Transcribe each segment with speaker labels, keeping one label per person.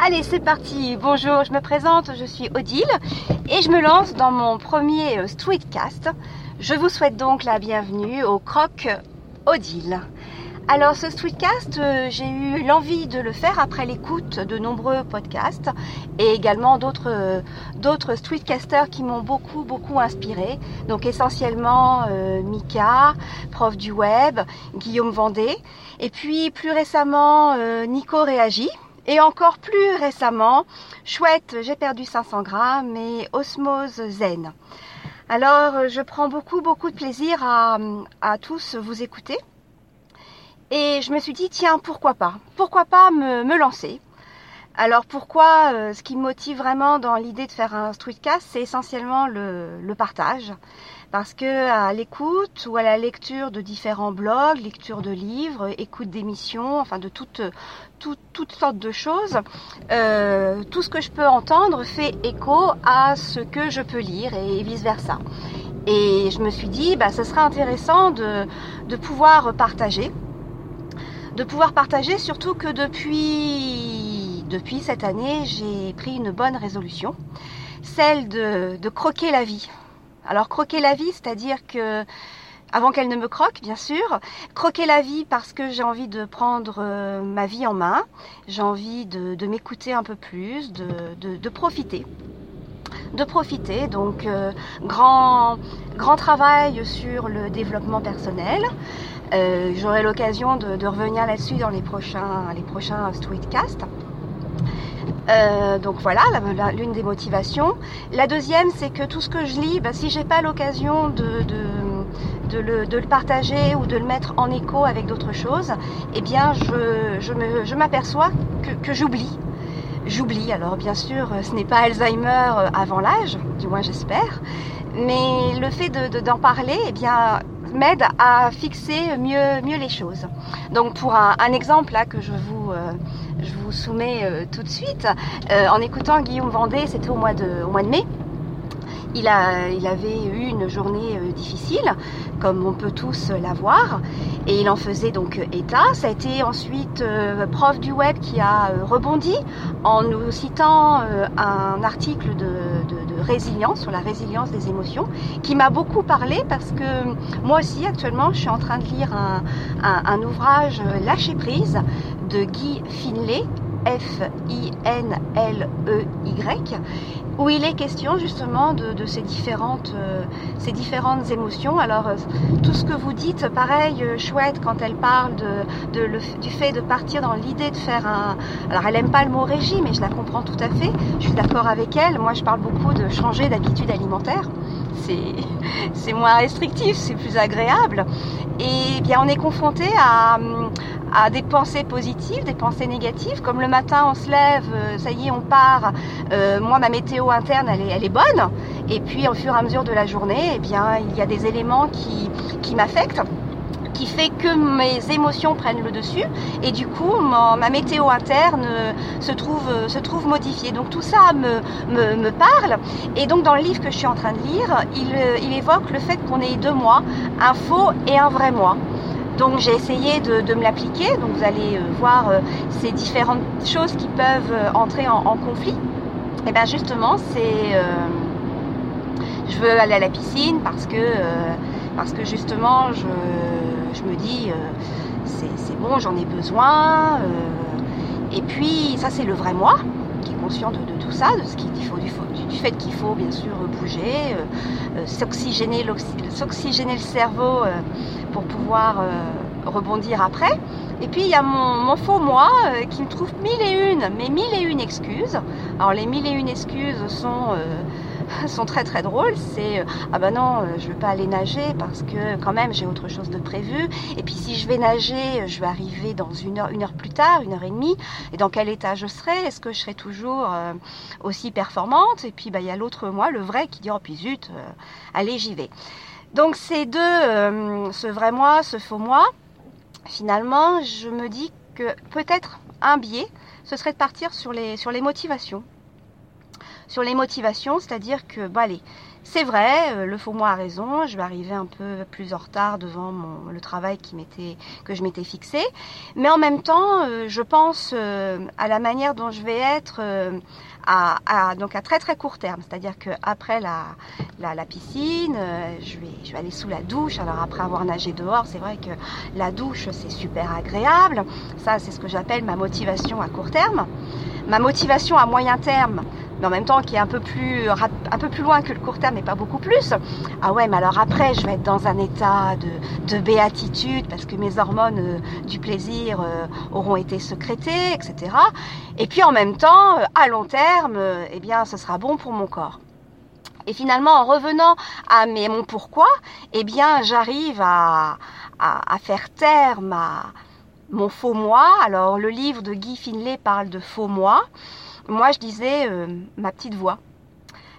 Speaker 1: Allez, c'est parti. Bonjour, je me présente, je suis Odile et je me lance dans mon premier euh, streetcast. Je vous souhaite donc la bienvenue au Croc Odile. Alors ce streetcast, euh, j'ai eu l'envie de le faire après l'écoute de nombreux podcasts et également d'autres euh, d'autres streetcasters qui m'ont beaucoup beaucoup inspiré. Donc essentiellement Mika, prof du web, Guillaume Vendée et puis plus récemment Nico Réagi. Et encore plus récemment, chouette, j'ai perdu 500 grammes et Osmose Zen. Alors, je prends beaucoup, beaucoup de plaisir à, à tous vous écouter. Et je me suis dit, tiens, pourquoi pas? Pourquoi pas me, me lancer? Alors pourquoi euh, Ce qui me motive vraiment dans l'idée de faire un streetcast, c'est essentiellement le, partage. Parce que à l'écoute ou à la lecture de différents blogs, lecture de livres, écoute d'émissions, enfin de toutes, toutes, toutes sortes de choses, euh, tout ce que je peux entendre fait écho à ce que je peux lire et vice versa. Et je me suis dit, bah, ce serait intéressant de, de pouvoir partager de pouvoir partager, surtout que depuis, depuis cette année, j'ai pris une bonne résolution, celle de, croquer la vie. Alors croquer la vie, c'est-à-dire que avant qu'elle ne me croque, bien sûr. Croquer la vie parce que j'ai envie de prendre euh, ma vie en main, j'ai envie de, m'écouter un peu plus, de, profiter de profiter. Donc euh, grand, grand travail sur le développement personnel. Euh, J'aurai l'occasion de, de, revenir là-dessus dans les prochains, les prochains streetcasts. Euh, donc voilà, l'une des motivations. La deuxième, c'est que tout ce que je lis, bah, si j'ai pas l'occasion de, le, partager ou de le mettre en écho avec d'autres choses, eh bien, je m'aperçois que, que j'oublie j'oublie. Alors bien sûr, ce n'est pas Alzheimer euh, avant l'âge, du moins j'espère, mais le fait d'en de, d'en parler, eh bien, m'aide à fixer mieux, les choses. Donc pour un, exemple là que je vous, euh, soumets euh, tout de suite, euh, en écoutant Guillaume Vendée, c'était au mois de mai. Il, avait eu une journée euh, difficile, comme on peut tous l'avoir, et il en faisait donc état. Ça a été ensuite euh, prof du web qui a euh, rebondi en nous citant un article de, résilience sur la résilience des émotions, qui m'a beaucoup parlé parce que moi aussi actuellement je suis en train de lire un, un, un ouvrage Lâcher prise de Guy Finlay F-I-N-L-E-Y, où il est question justement de, de ces, différentes, euh, ces différentes émotions. Alors, euh, tout ce que vous dites, pareil, euh, chouette, quand elle parle de, du fait de partir dans l'idée de faire un... Alors, elle n'aime pas le mot régime, mais je la comprends tout à fait. Je suis d'accord avec elle. Moi, je parle beaucoup de changer d'habitude alimentaire. C'est moins restrictif, c'est plus agréable. Et bien, on est confronté à, à des pensées positives, des pensées négatives. Comme le matin, on se lève, euh, ça y est, on part. Euh, moi, ma météo interne, elle est, elle est bonne. Et puis, au fur et à mesure de la journée, eh bien, il y a des éléments qui, qui m'affectent qui fait que mes émotions prennent le dessus et du coup ma, météo interne se trouve, se trouve modifiée. Donc tout ça me, me, me, parle et donc dans le livre que je suis en train de lire, il, il évoque le fait qu'on ait deux mois, un faux et un vrai mois. Donc j'ai essayé de, de me l'appliquer. Donc vous allez euh, voir euh, ces différentes choses qui peuvent euh, entrer en, conflit. Et bien justement, c'est je veux aller à la piscine parce que parce que justement je, je me dis c'est bon, j'en ai besoin. et puis ça c'est le vrai moi qui est conscient de, tout ça, de ce qu'il faut, du, fait qu'il faut bien sûr bouger, s'oxygéner le cerveau pour pouvoir euh, rebondir après. Et puis il y a mon, mon faux moi euh, qui me trouve mille et une, mais mille et une excuses. Alors les mille et une excuses sont, euh, sont très très drôles. C'est euh, ah ben non, je vais pas aller nager parce que quand même j'ai autre chose de prévu. Et puis si je vais nager, je vais arriver dans une heure, une heure plus tard, une heure et demie. Et dans quel état je serai? Est-ce que je serai toujours aussi performante? Et puis bah, il y a l'autre moi, le vrai, qui dit oh puis zut, allez j'y vais. Donc ces deux, euh, ce vrai moi, ce faux moi, finalement, je me dis que peut-être un biais, ce serait de partir sur les, sur les motivations. Sur les motivations, c'est-à-dire que, bah allez, C'est vrai, euh, le faux moi a raison, je vais arriver un peu plus en retard devant mon, le travail qui que je m'étais fixé, mais en même temps, euh, je pense euh, à la manière dont je vais être à, donc à très très court terme, c'est-à-dire qu'après la, la, la, piscine, je, vais, je vais aller sous la douche, alors après avoir nagé dehors, c'est vrai que la douche c'est super agréable, ça c'est ce que j'appelle ma motivation à court terme. Ma motivation à moyen terme, mais en même temps qui est un peu plus un peu plus loin que le court terme mais pas beaucoup plus. Ah ouais, mais alors après je vais être dans un état de, de béatitude parce que mes hormones euh, du plaisir euh, auront été sécrétées, etc. Et puis en même temps, euh, à long terme, eh bien ce sera bon pour mon corps. Et finalement, en revenant à mes, mon pourquoi, eh bien, j'arrive à, à, à, faire terme à mon faux moi. Alors, le livre de Guy Finlay parle de faux moi moi je disais euh, ma petite voix.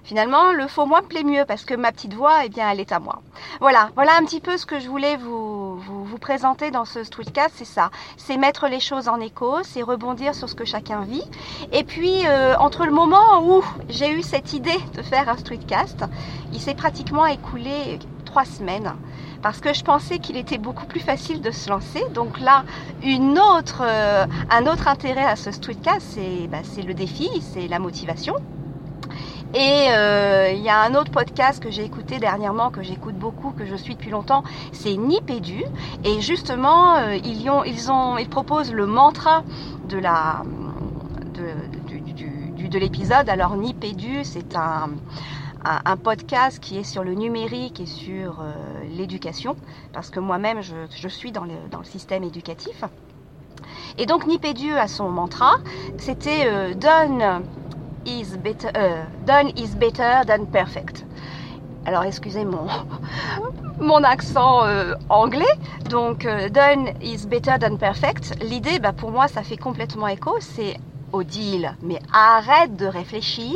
Speaker 1: Finalement, le faux moi me plaît mieux parce que ma petite voix, eh bien, elle est à moi. Voilà, voilà un petit peu ce que je voulais vous, présenter dans ce streetcast, c'est ça. C'est mettre les choses en écho, c'est rebondir sur ce que chacun vit. Et puis, euh, entre le moment où j'ai eu cette idée de faire un streetcast, il s'est pratiquement écoulé trois semaines parce que je pensais qu'il était beaucoup plus facile de se lancer. Donc là, une autre, euh, un autre intérêt à ce streetcast, bah, c'est le défi, c'est la motivation. Et euh, il y a un autre podcast que j'ai écouté dernièrement, que j'écoute beaucoup, que je suis depuis longtemps, c'est Nipédu. Et justement, euh, ils, ont, ils, ont, ils proposent le mantra de la de, de l'épisode. Alors Nipédu, c'est un un, podcast qui est sur le numérique et sur euh, l'éducation, parce que moi-même je, suis dans le, système éducatif. Et donc Nipédieu a son mantra, c'était euh, done is better, euh, done is better than perfect. Alors excusez mon, mon accent anglais. Donc done is better than perfect. L'idée, bah, pour moi, ça fait complètement écho. C'est Odile, mais arrête de réfléchir,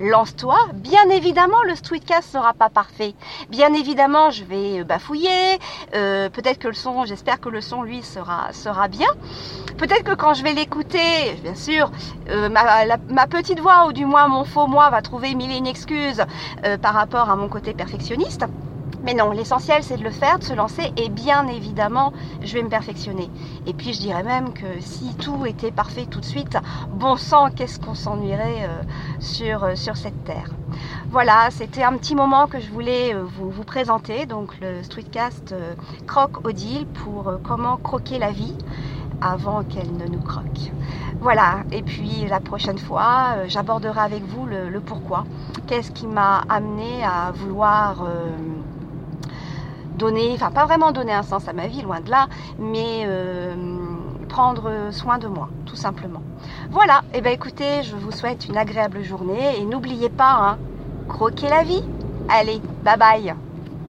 Speaker 1: lance-toi. Bien évidemment, le streetcast sera pas parfait. Bien évidemment, je vais euh, bafouiller. Euh, peut-être que le son, j'espère que le son, lui, sera, bien. Peut-être que quand je vais l'écouter, bien sûr, euh, ma, petite voix, ou du moins mon faux moi, va trouver mille excuses par rapport à mon côté perfectionniste. Mais non, l'essentiel c'est de le faire, de se lancer et bien évidemment, je vais me perfectionner. Et puis je dirais même que si tout était parfait tout de suite, bon sang, qu'est-ce qu'on s'ennuierait euh, sur, euh, sur cette terre. Voilà, c'était un petit moment que je voulais euh, vous, vous présenter, donc le streetcast Croque Odile pour comment croquer la vie avant qu'elle ne nous croque. Voilà, et puis la prochaine fois, j'aborderai avec vous le, pourquoi. Qu'est-ce qui m'a amené à vouloir donner, enfin pas vraiment donner un sens à ma vie, loin de là, mais euh, prendre soin de moi, tout simplement. Voilà, et eh ben écoutez, je vous souhaite une agréable journée et n'oubliez pas, hein, croquez la vie. Allez, bye bye